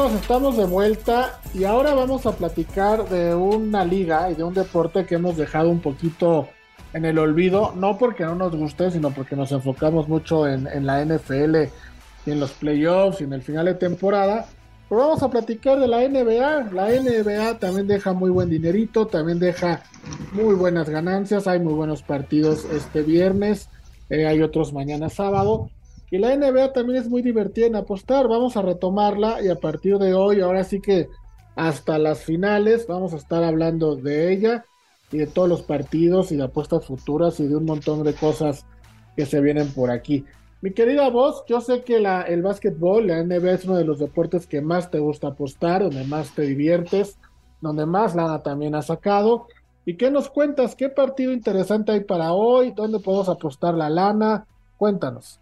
Amigos, estamos de vuelta y ahora vamos a platicar de una liga y de un deporte que hemos dejado un poquito en el olvido, no porque no nos guste, sino porque nos enfocamos mucho en, en la NFL y en los playoffs y en el final de temporada. Pero vamos a platicar de la NBA. La NBA también deja muy buen dinerito, también deja muy buenas ganancias. Hay muy buenos partidos este viernes, eh, hay otros mañana sábado. Y la NBA también es muy divertida en apostar. Vamos a retomarla y a partir de hoy, ahora sí que hasta las finales, vamos a estar hablando de ella y de todos los partidos y de apuestas futuras y de un montón de cosas que se vienen por aquí. Mi querida voz, yo sé que la, el básquetbol, la NBA es uno de los deportes que más te gusta apostar, donde más te diviertes, donde más lana también has sacado. ¿Y qué nos cuentas? ¿Qué partido interesante hay para hoy? ¿Dónde podemos apostar la lana? Cuéntanos.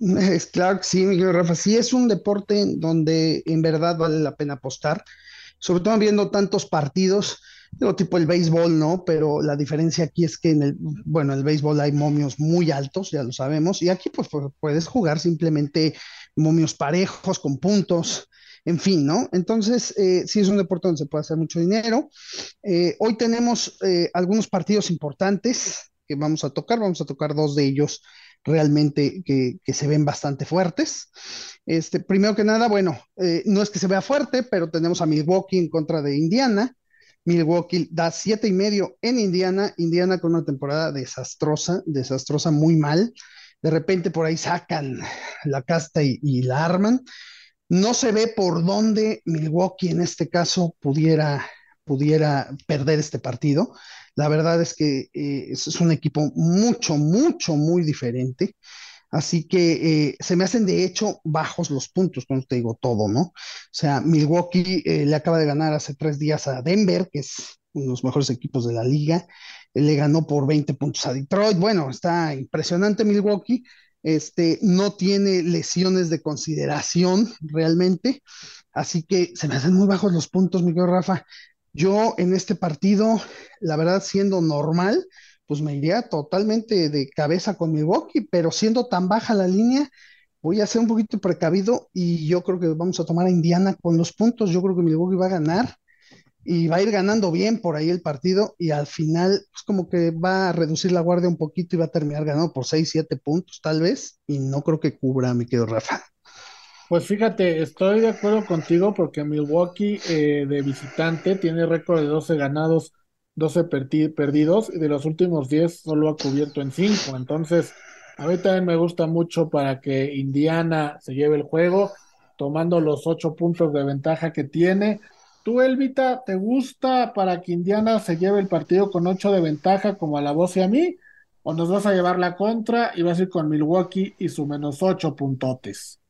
Claro que sí, Miguel Rafa. Sí, es un deporte donde en verdad vale la pena apostar, sobre todo viendo tantos partidos tipo el béisbol, ¿no? Pero la diferencia aquí es que en el, bueno, el béisbol hay momios muy altos, ya lo sabemos, y aquí pues, puedes jugar simplemente momios parejos, con puntos, en fin, ¿no? Entonces, eh, sí es un deporte donde se puede hacer mucho dinero. Eh, hoy tenemos eh, algunos partidos importantes que vamos a tocar, vamos a tocar dos de ellos realmente que, se ven bastante fuertes. Este, primero que nada, bueno, no es que se vea fuerte, pero tenemos a Milwaukee en contra de Indiana. Milwaukee da siete y medio en Indiana, Indiana con una temporada desastrosa, desastrosa, muy mal. De repente por ahí sacan la casta y, la arman. No se ve por dónde Milwaukee en este caso pudiera, pudiera perder este partido. La verdad es que eh, es un equipo mucho, mucho, muy diferente. Así que eh, se me hacen de hecho bajos los puntos, cuando te digo todo, ¿no? O sea, Milwaukee eh, le acaba de ganar hace tres días a Denver, que es uno de los mejores equipos de la liga. le ganó por 20 puntos a Detroit. Bueno, está impresionante Milwaukee. Este, no tiene lesiones de consideración realmente. Así que se me hacen muy bajos los puntos, Miguel Rafa. Yo en este partido, la verdad, siendo normal, pues me iría totalmente de cabeza con Milwaukee, pero siendo tan baja la línea, voy a ser un poquito precavido y yo creo que vamos a tomar a Indiana con los puntos. Yo creo que Milwaukee va a ganar y va a ir ganando bien por ahí el partido y al final, pues como que va a reducir la guardia un poquito y va a terminar ganando por 6, 7 puntos tal vez y no creo que cubra, mi querido Rafa. Pues fíjate, estoy de acuerdo contigo porque Milwaukee eh, de visitante tiene récord de 12 ganados 12 perdidos y de los últimos 10 solo ha cubierto en 5. Entonces, a mí también me gusta mucho para que Indiana se lleve el juego, tomando los 8 puntos de ventaja que tiene. ¿Tú, Elvita, te gusta para que Indiana se lleve el partido con 8 de ventaja como a la voz y a mí? ¿O nos vas a llevar la contra y vas a ir con Milwaukee y su menos 8 puntotes?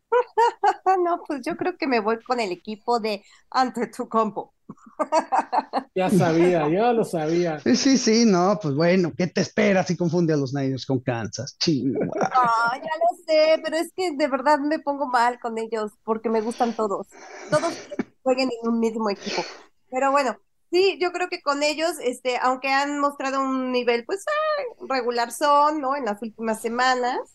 No, pues yo creo que me voy con el equipo de ante tu compo. Ya sabía, ya lo sabía. Sí, sí, sí, no, pues bueno, ¿qué te esperas si confunde a los Niners con Kansas? Ah, ya lo sé, pero es que de verdad me pongo mal con ellos porque me gustan todos. Todos jueguen en un mismo equipo. Pero bueno, sí, yo creo que con ellos, este, aunque han mostrado un nivel, pues, ah, regular son, ¿no? En las últimas semanas.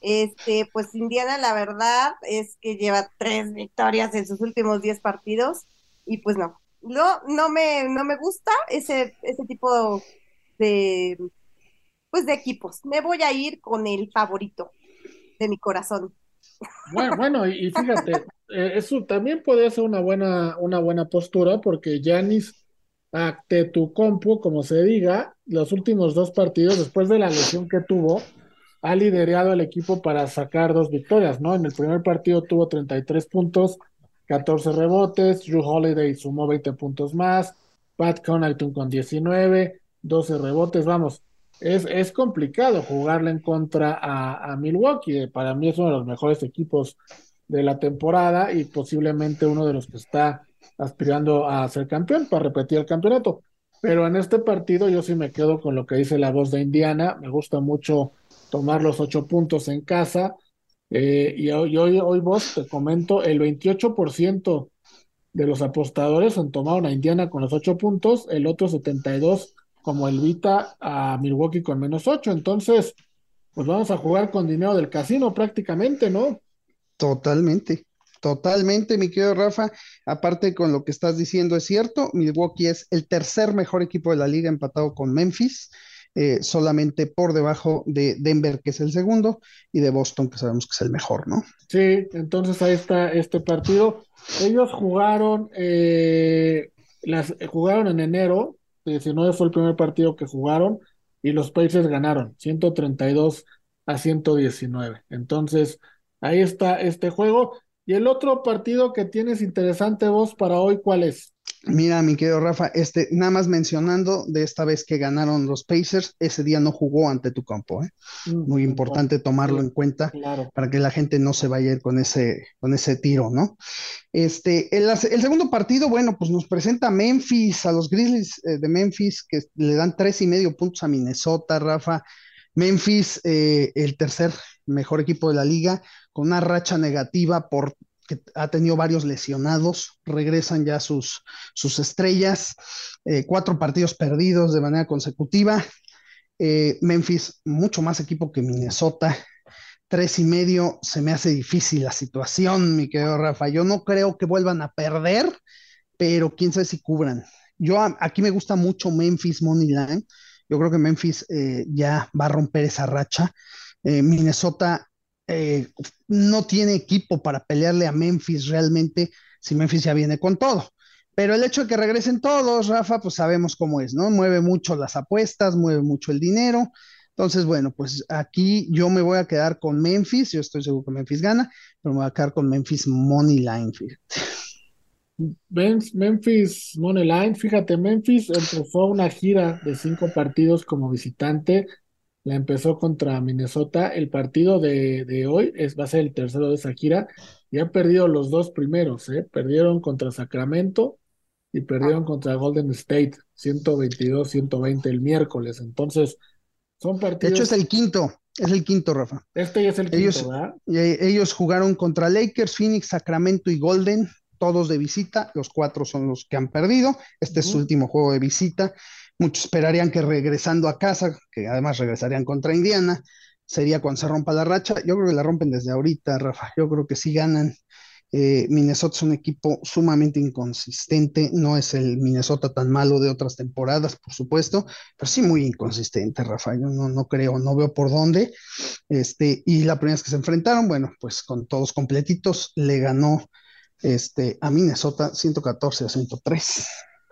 Este, pues Indiana, la verdad es que lleva tres victorias en sus últimos diez partidos y pues no, no, no me, no me gusta ese, ese tipo de, pues de equipos. Me voy a ir con el favorito de mi corazón. Bueno, bueno, y, fíjate, eh, eso también puede ser una buena, una buena postura porque Yanis ante tu compu, como se diga, los últimos dos partidos, después de la lesión que tuvo, ha liderado el equipo para sacar dos victorias, ¿no? En el primer partido tuvo 33 puntos, 14 rebotes, Drew Holiday sumó 20 puntos más, Pat Connaughton con 19, 12 rebotes, vamos, es, es complicado jugarle en contra a, a, Milwaukee, para mí es uno de los mejores equipos de la temporada y posiblemente uno de los que está aspirando a ser campeón para repetir el campeonato. Pero en este partido yo sí me quedo con lo que dice la voz de Indiana, me gusta mucho tomar los ocho puntos en casa. Eh, y hoy, hoy, vos te comento, el 28% de los apostadores han tomado a Indiana con los ocho puntos, el otro 72 como el Vita a Milwaukee con menos ocho. Entonces, pues vamos a jugar con dinero del casino prácticamente, ¿no? Totalmente. Totalmente, mi querido Rafa. Aparte con lo que estás diciendo es cierto, Milwaukee es el tercer mejor equipo de la liga empatado con Memphis, eh, solamente por debajo de Denver, que es el segundo, y de Boston, que sabemos que es el mejor, ¿no? Sí, entonces ahí está este partido. Ellos jugaron, eh, las, jugaron en enero, 19 fue el primer partido que jugaron, y los Pacers ganaron 132 a 119. Entonces, ahí está este juego. Y el otro partido que tienes interesante vos para hoy, ¿cuál es? Mira, mi querido Rafa, este, nada más mencionando de esta vez que ganaron los Pacers, ese día no jugó ante tu campo, ¿eh? Mm, Muy importante tomarlo en cuenta para que la gente no se vaya a ir con ese, con ese tiro, ¿no? Este, el, el segundo partido, bueno, pues nos presenta Memphis, a los Grizzlies eh, de Memphis, que le dan tres y medio puntos a Minnesota, Rafa. Memphis, eh, el tercer mejor equipo de la liga, con una racha negativa por que ha tenido varios lesionados, regresan ya sus, sus estrellas, eh, cuatro partidos perdidos de manera consecutiva. Eh, Memphis, mucho más equipo que Minnesota, tres y medio, se me hace difícil la situación, mi querido Rafa. Yo no creo que vuelvan a perder, pero quién sabe si cubran. Yo aquí me gusta mucho Memphis Money Line. Yo creo que Memphis eh, ya va a romper esa racha. Minnesota eh, no tiene equipo para pelearle a Memphis realmente si Memphis ya viene con todo. Pero el hecho de que regresen todos, Rafa, pues sabemos cómo es, ¿no? Mueve mucho las apuestas, mueve mucho el dinero. Entonces, bueno, pues aquí yo me voy a quedar con Memphis, yo estoy seguro que Memphis gana, pero me voy a quedar con Memphis Money Line. Memphis Money Line, fíjate, Memphis empezó una gira de cinco partidos como visitante, la empezó contra Minnesota. El partido de, hoy es, va a ser el tercero de esa gira y han perdido los dos primeros, ¿eh? Perdieron contra Sacramento y perdieron contra Golden State, 122-120 el miércoles. Entonces, son partidos. De hecho, es el quinto, es el quinto, Rafa. Este ya es el quinto, ¿verdad? Ellos jugaron contra Lakers, Phoenix, Sacramento y Golden, todos de visita. Los cuatro son los que han perdido. Este es su último juego de visita. Muchos esperarían que regresando a casa, que además regresarían contra Indiana, sería cuando se rompa la racha. Yo creo que la rompen desde ahorita, Rafa. Yo creo que sí ganan. Eh, Minnesota es un equipo sumamente inconsistente, no es el Minnesota tan malo de otras temporadas, por supuesto, pero sí muy inconsistente, Rafa. Yo no, no creo, no veo por dónde. Este, y la primera vez que se enfrentaron, bueno, pues con todos completitos, le ganó este, a Minnesota 114 a 103.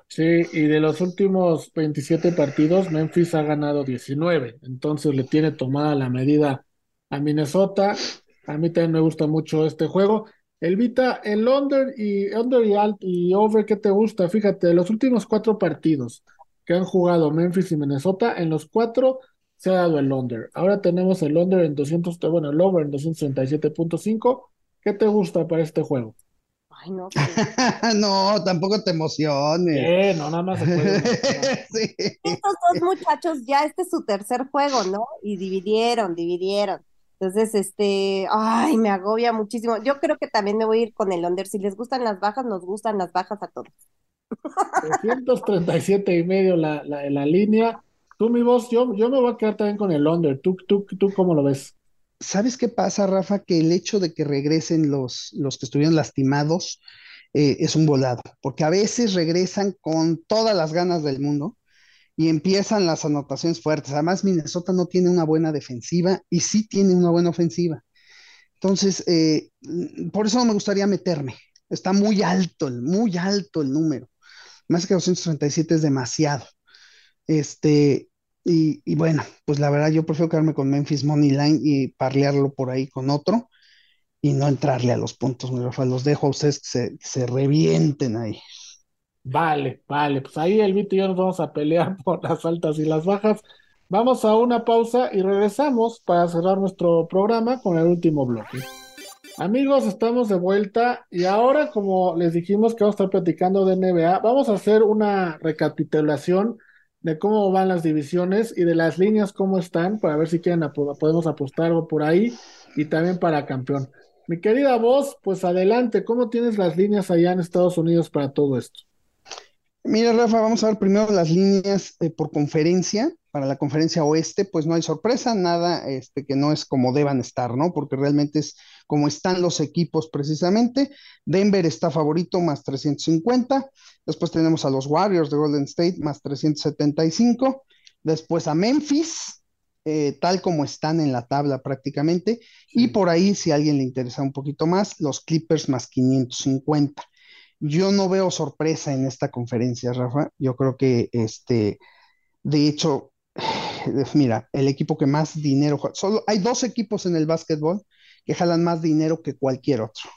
Sí, y de los últimos 27 partidos, Memphis ha ganado 19, entonces le tiene tomada la medida a Minnesota. A mí también me gusta mucho este juego. Elvita, el under y under y alt y over, ¿qué te gusta? Fíjate, los últimos cuatro partidos que han jugado Memphis y Minnesota, en los cuatro se ha dado el under. Ahora tenemos el under en 200, bueno, el over en 237.5. ¿Qué te gusta para este juego? No. no, tampoco te emociones. Eh, no, nada más Estos dos muchachos ya este es su tercer juego, ¿no? Y dividieron, dividieron. Entonces, este, ay, me agobia muchísimo. Yo creo que también me voy a ir con el under. Si les gustan las bajas, nos gustan las bajas a todos. 337 y medio la, la, la línea. Tú, mi voz, yo, yo me voy a quedar también con el under. ¿Tú, tú, tú cómo lo ves? ¿Sabes qué pasa, Rafa? Que el hecho de que regresen los, los que estuvieron lastimados eh, es un volado, porque a veces regresan con todas las ganas del mundo y empiezan las anotaciones fuertes. Además, Minnesota no tiene una buena defensiva y sí tiene una buena ofensiva. Entonces, eh, por eso no me gustaría meterme. Está muy alto, muy alto el número. Más que 237 es demasiado. Este, y, bueno, pues la verdad yo prefiero quedarme con Memphis Money Line y parlearlo por ahí con otro y no entrarle a los puntos, mi Rafa. Los dejo a ustedes que se, revienten ahí. Vale, vale, pues ahí el Vito y yo nos vamos a pelear por las altas y las bajas. Vamos a una pausa y regresamos para cerrar nuestro programa con el último bloque. Amigos, estamos de vuelta y ahora, como les dijimos que vamos a estar platicando de NBA, vamos a hacer una recapitulación de cómo van las divisiones y de las líneas cómo están, para ver si quieren podemos apostar por ahí y también para campeón. Mi querida voz, pues adelante, ¿cómo tienes las líneas allá en Estados Unidos para todo esto? Mira, Rafa, vamos a ver primero las líneas eh, por conferencia para la conferencia oeste, pues no hay sorpresa, nada este, que no es como deban estar, ¿no? Porque realmente es como están los equipos precisamente. Denver está favorito más 350. Después tenemos a los Warriors de Golden State más 375. Después a Memphis, eh, tal como están en la tabla prácticamente. Y por ahí, si a alguien le interesa un poquito más, los Clippers más 550. Yo no veo sorpresa en esta conferencia, Rafa. Yo creo que, este, de hecho, mira, el equipo que más dinero, solo hay dos equipos en el básquetbol que jalan más dinero que cualquier otro.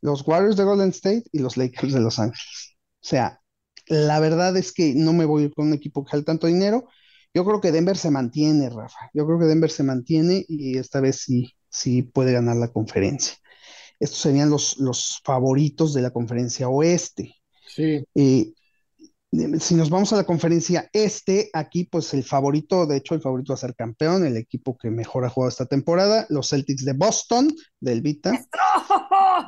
Los Warriors de Golden State y los Lakers de Los Ángeles. O sea, la verdad es que no me voy a ir con un equipo que jala tanto dinero. Yo creo que Denver se mantiene, Rafa. Yo creo que Denver se mantiene y esta vez sí, sí puede ganar la conferencia. Estos serían los, los favoritos de la conferencia oeste. Sí. Eh, si nos vamos a la conferencia este, aquí pues el favorito, de hecho el favorito a ser campeón, el equipo que mejor ha jugado esta temporada, los Celtics de Boston, del Vita.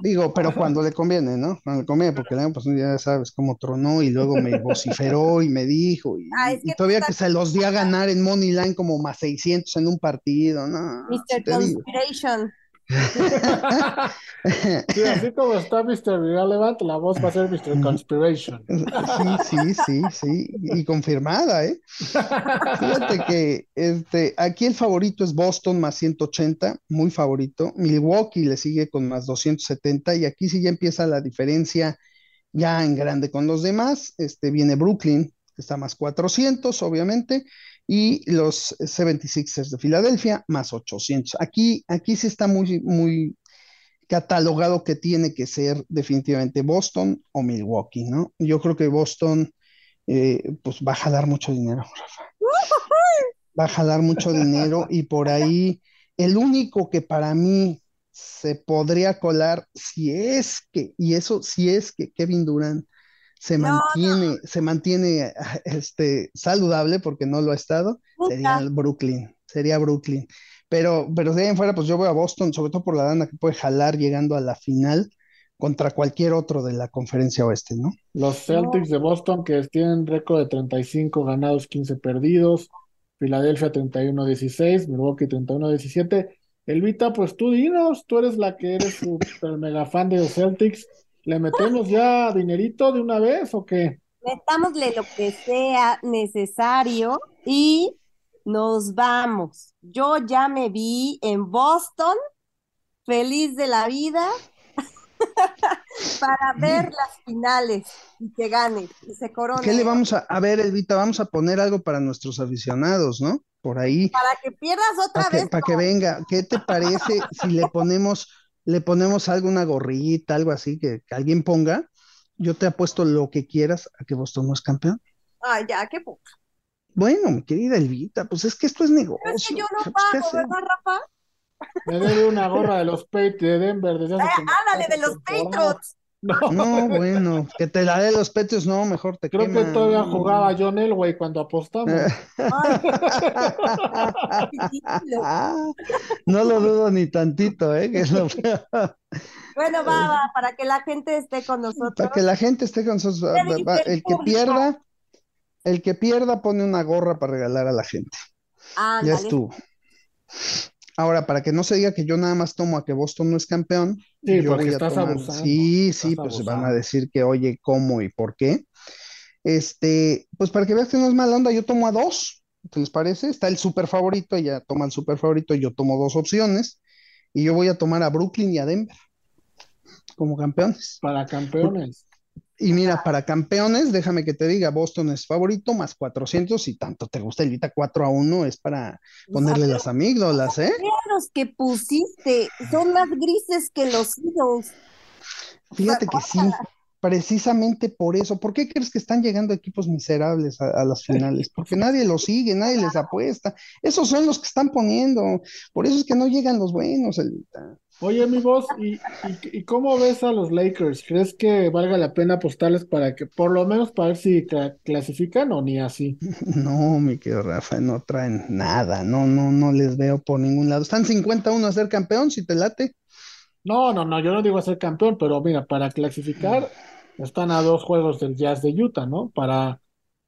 Digo, pero cuando le conviene, ¿no? Cuando le conviene, porque el año pasado ya sabes cómo tronó y luego me vociferó y me dijo, y, Ah, y todavía que se los di a ganar en Money Line como más 600 en un partido, ¿no? Mr. digo. Sí, así como está Mr. Irrelevant, la voz va a ser Mr. Conspiration. Sí, sí, sí, sí, y confirmada, ¿eh? Fíjate que este, aquí el favorito es Boston más 180, muy favorito. Milwaukee le sigue con más 270 y aquí sí ya empieza la diferencia ya en grande con los demás. Este, viene Brooklyn, que está más 400, obviamente, y los 76ers de Filadelfia más 800. Aquí, aquí sí está muy, muy catalogado que tiene que ser definitivamente Boston o Milwaukee, ¿no? Yo creo que Boston eh, pues va a jalar mucho dinero, Rafa. Va a jalar mucho dinero y por ahí el único que para mí se podría colar si es que, y eso si es que Kevin Durant se No, mantiene, se mantiene este, saludable porque no lo ha estado, sería Brooklyn, sería Brooklyn. Pero, pero de ahí en fuera, pues yo voy a Boston, sobre todo por la lana que puede jalar llegando a la final contra cualquier otro de la conferencia oeste, ¿no? Los Celtics de Boston que tienen récord de 35 ganados, 15 perdidos. Filadelfia 31-16, Milwaukee 31-17. Elvita, pues tú dinos, tú eres la que eres super mega fan de los Celtics. ¿Le metemos ya dinerito de una vez o qué? Metámosle lo que sea necesario y nos vamos. Yo ya me vi en Boston, feliz de la vida, para ver las finales y que gane y se corone. ¿Qué le vamos a, a ver, Elvita? Vamos a poner algo para nuestros aficionados, ¿no? Por ahí, Para que pierdas otra para que, vez. para que venga. ¿Qué te parece si le ponemos, le ponemos alguna gorrita, algo así que, que alguien ponga? Yo te apuesto lo que quieras a que Boston no es campeón. Ay, ya, qué poca. Bueno, mi querida Elvita, pues es que esto es negocio. Pero es que yo no Pues, ¿qué pago? ¿verdad, Rafa? Me debe una gorra de los Patriots de Denver desde hace Eh, ándale de los. Patriots. No, No, bueno, que te la dé los Patriots, no, mejor te creo que todavía jugaba John Elway cuando apostamos. No lo dudo ni tantito, ¿eh? Que es lo. Bueno, va, va, para que la gente esté con nosotros. Para que la gente esté con sus... ¿Qué dice va- el que pierda, el que pierda pone una gorra para regalar a la gente. Ya Ándale. estuvo. Ahora, para que no se diga que yo nada más tomo a que Boston no es campeón, Sí, yo porque voy a estás tomar. abusando, Sí, sí, pues se van a abusando. decir que, oye, ¿cómo y por qué? Este, pues para que veas que no es mala onda, yo tomo a dos, ¿qué les parece? Está el super favorito, ella toma el super favorito, yo tomo dos opciones, y yo voy a tomar a Brooklyn y a Denver como campeones. Para campeones. Y mira, para campeones, déjame que te diga, Boston es favorito, más 400, y tanto te gusta el Vita 4 a 1, es para ponerle las amígdalas, ¿eh? Los que pusiste, son más grises que los Eagles. Fíjate que sí, precisamente por eso. ¿Por qué crees que están llegando equipos miserables a, a las finales? Porque nadie los sigue, nadie les apuesta. Esos son los que están poniendo. Por eso es que no llegan los buenos, Elvita. Oye, mi voz, ¿y, y, y cómo ves a los Lakers? ¿Crees que valga la pena apostarles para que, por lo menos, para ver si cla- clasifican o ni así? No, mi querido Rafa, no traen nada. No, no, no les veo por ningún lado. Están 51 a ser campeón, si te late. No, no, no, yo no digo a ser campeón, pero mira, para clasificar están a dos juegos del Jazz de Utah, ¿no? Para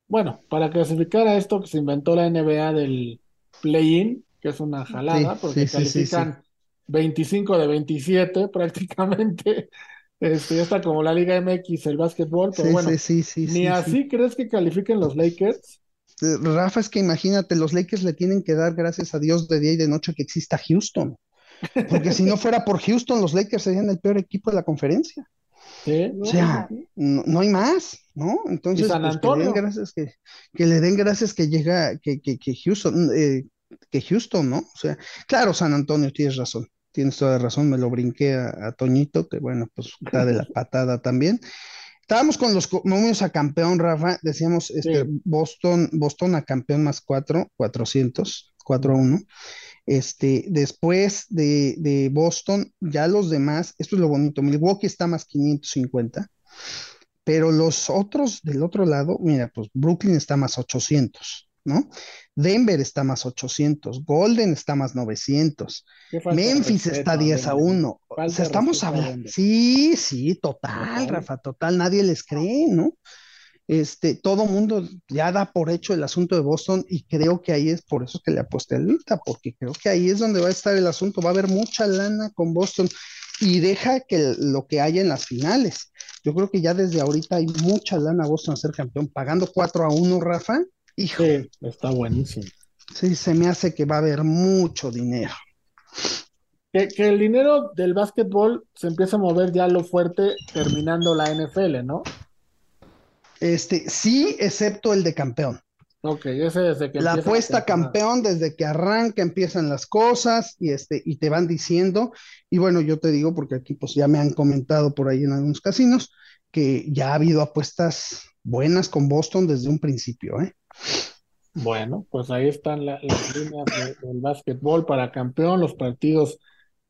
bueno, para clasificar a esto que se inventó la NBA del play-in, que es una jalada, porque califican 25 de 27 prácticamente. Este, ya está como la Liga MX, el básquetbol, pero bueno, ¿ni así crees que califiquen los Lakers? Eh, Rafa, es que imagínate, los Lakers le tienen que dar gracias a Dios de día y de noche que exista Houston. Porque si no fuera por Houston, los Lakers serían el peor equipo de la conferencia. O sea, no, hay más, ¿no? Entonces, pues, que le den gracias que, que, le den gracias que llega, que, que, que Houston, eh, que Houston, ¿no? O sea, claro, San Antonio, tienes razón, tienes toda razón, me lo brinqué a, Toñito, que bueno, pues está de la patada también. Estábamos con los momios a campeón, Rafa, decíamos este, Boston, Boston a campeón más cuatro, 400, 4 a 1. Este, después de, de, Boston, ya los demás, esto es lo bonito, Milwaukee está más 550, pero los otros del otro lado, mira, pues Brooklyn está más 800, ¿no? Denver está más 800, Golden está más 900, Memphis está 10 a 1. O sea, estamos hablando. Sí, sí, total, Rafa, total, nadie les cree, ¿no? este, todo mundo ya da por hecho el asunto de Boston y creo que ahí es por eso que le aposté a Luita, porque creo que ahí es donde va a estar el asunto, va a haber mucha lana con Boston y deja que lo que haya en las finales. Yo creo que ya desde ahorita hay mucha lana Boston a ser campeón, pagando 4 a 1, Rafa. Hijo. Sí, está buenísimo. Sí, se me hace que va a haber mucho dinero. Que, que, el dinero del básquetbol se empieza a mover ya lo fuerte terminando la NFL, ¿no? Este, sí, excepto el de campeón. Ok, ese desde que La apuesta campeón, desde que arranca, empiezan las cosas y, este, y te van diciendo. Y bueno, yo te digo, porque aquí pues ya me han comentado por ahí en algunos casinos, que ya ha habido apuestas buenas con Boston desde un principio, ¿eh? Bueno, pues ahí están las líneas del básquetbol para campeón, los partidos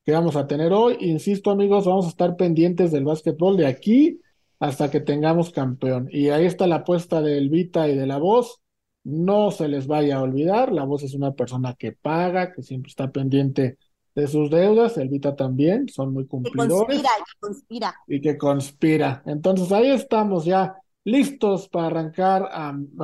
que vamos a tener hoy. Insisto, amigos, vamos a estar pendientes del básquetbol de aquí hasta que tengamos campeón. Y ahí está la apuesta del Vita y de la voz. No se les vaya a olvidar, la voz es una persona que paga, que siempre está pendiente de sus deudas, el Vita también, son muy cumplidores. Que conspira, que conspira. Y que conspira. Entonces ahí estamos ya listos para arrancar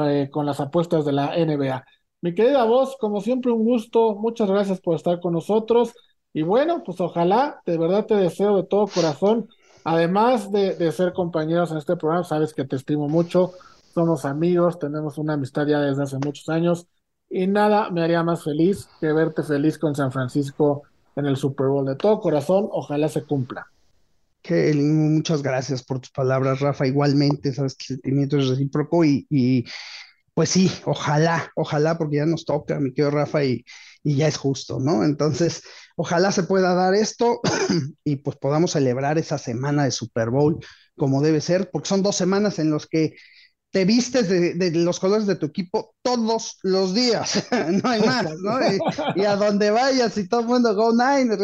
eh, con las apuestas de la NBA. Mi querida voz, como siempre, un gusto. Muchas gracias por estar con nosotros. Y bueno, pues ojalá, de verdad te deseo de todo corazón Además de, ser compañeros en este programa, sabes que te estimo mucho, somos amigos, tenemos una amistad ya desde hace muchos años y nada me haría más feliz que verte feliz con San Francisco en el Super Bowl. De todo corazón, ojalá se cumpla. Muchas gracias por tus palabras, Rafa. Igualmente, sabes que el sentimiento es recíproco y, y pues sí, ojalá, ojalá, porque ya nos toca, mi querido Rafa, y, y ya es justo, ¿no? Entonces, ojalá se pueda dar esto y pues podamos celebrar esa semana de Super Bowl como debe ser, porque son dos semanas en los que te vistes de, los colores de tu equipo todos los días, no hay más, ¿no? Y, a donde vayas y todo el mundo go nine,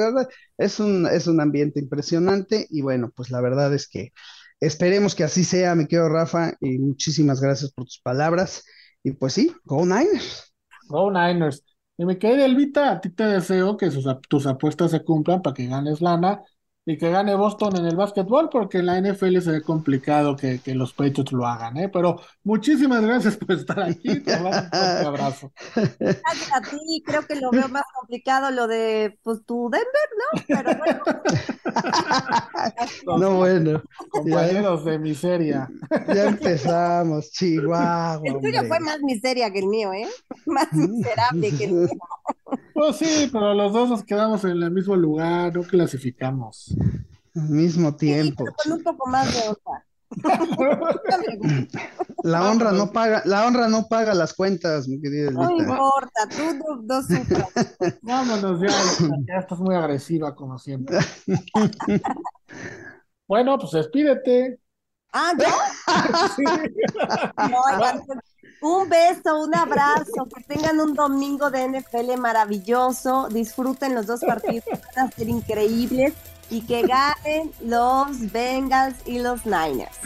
es un, es un ambiente impresionante y bueno, pues la verdad es que esperemos que así sea, mi querido Rafa, y muchísimas gracias por tus palabras. Y pues sí, Go Niners. Go Niners. Y me quedé Elvita, a ti te deseo que tus apuestas se cumplan para que ganes lana y que gane Boston en el básquetbol, porque en la NFL se ve complicado que, los Patriots lo hagan, ¿eh? Pero muchísimas gracias por estar aquí. Te mando un fuerte abrazo. Gracias a ti, creo que lo veo más complicado lo de, pues, tu Denver, ¿no? Pero bueno. no, bueno. Compañeros de miseria. Ya empezamos, Chihuahua. El tuyo fue más miseria que el mío, ¿eh? Más miserable que el mío. Pues sí, pero los dos nos quedamos en el mismo lugar, no clasificamos. Al mismo tiempo. con un poco más de honra. la honra no paga, la honra no paga las cuentas, mi querida No importa, tú no, sufras. Vámonos ya, ya estás muy agresiva como siempre. bueno, pues despídete. Ah, ¿yo? sí. no, un beso, un abrazo, que tengan un domingo de NFL maravilloso, disfruten los dos partidos, van a ser increíbles y que ganen los Bengals y los Niners.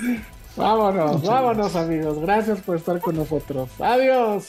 Vámonos, vámonos amigos, gracias por estar con nosotros. Adiós.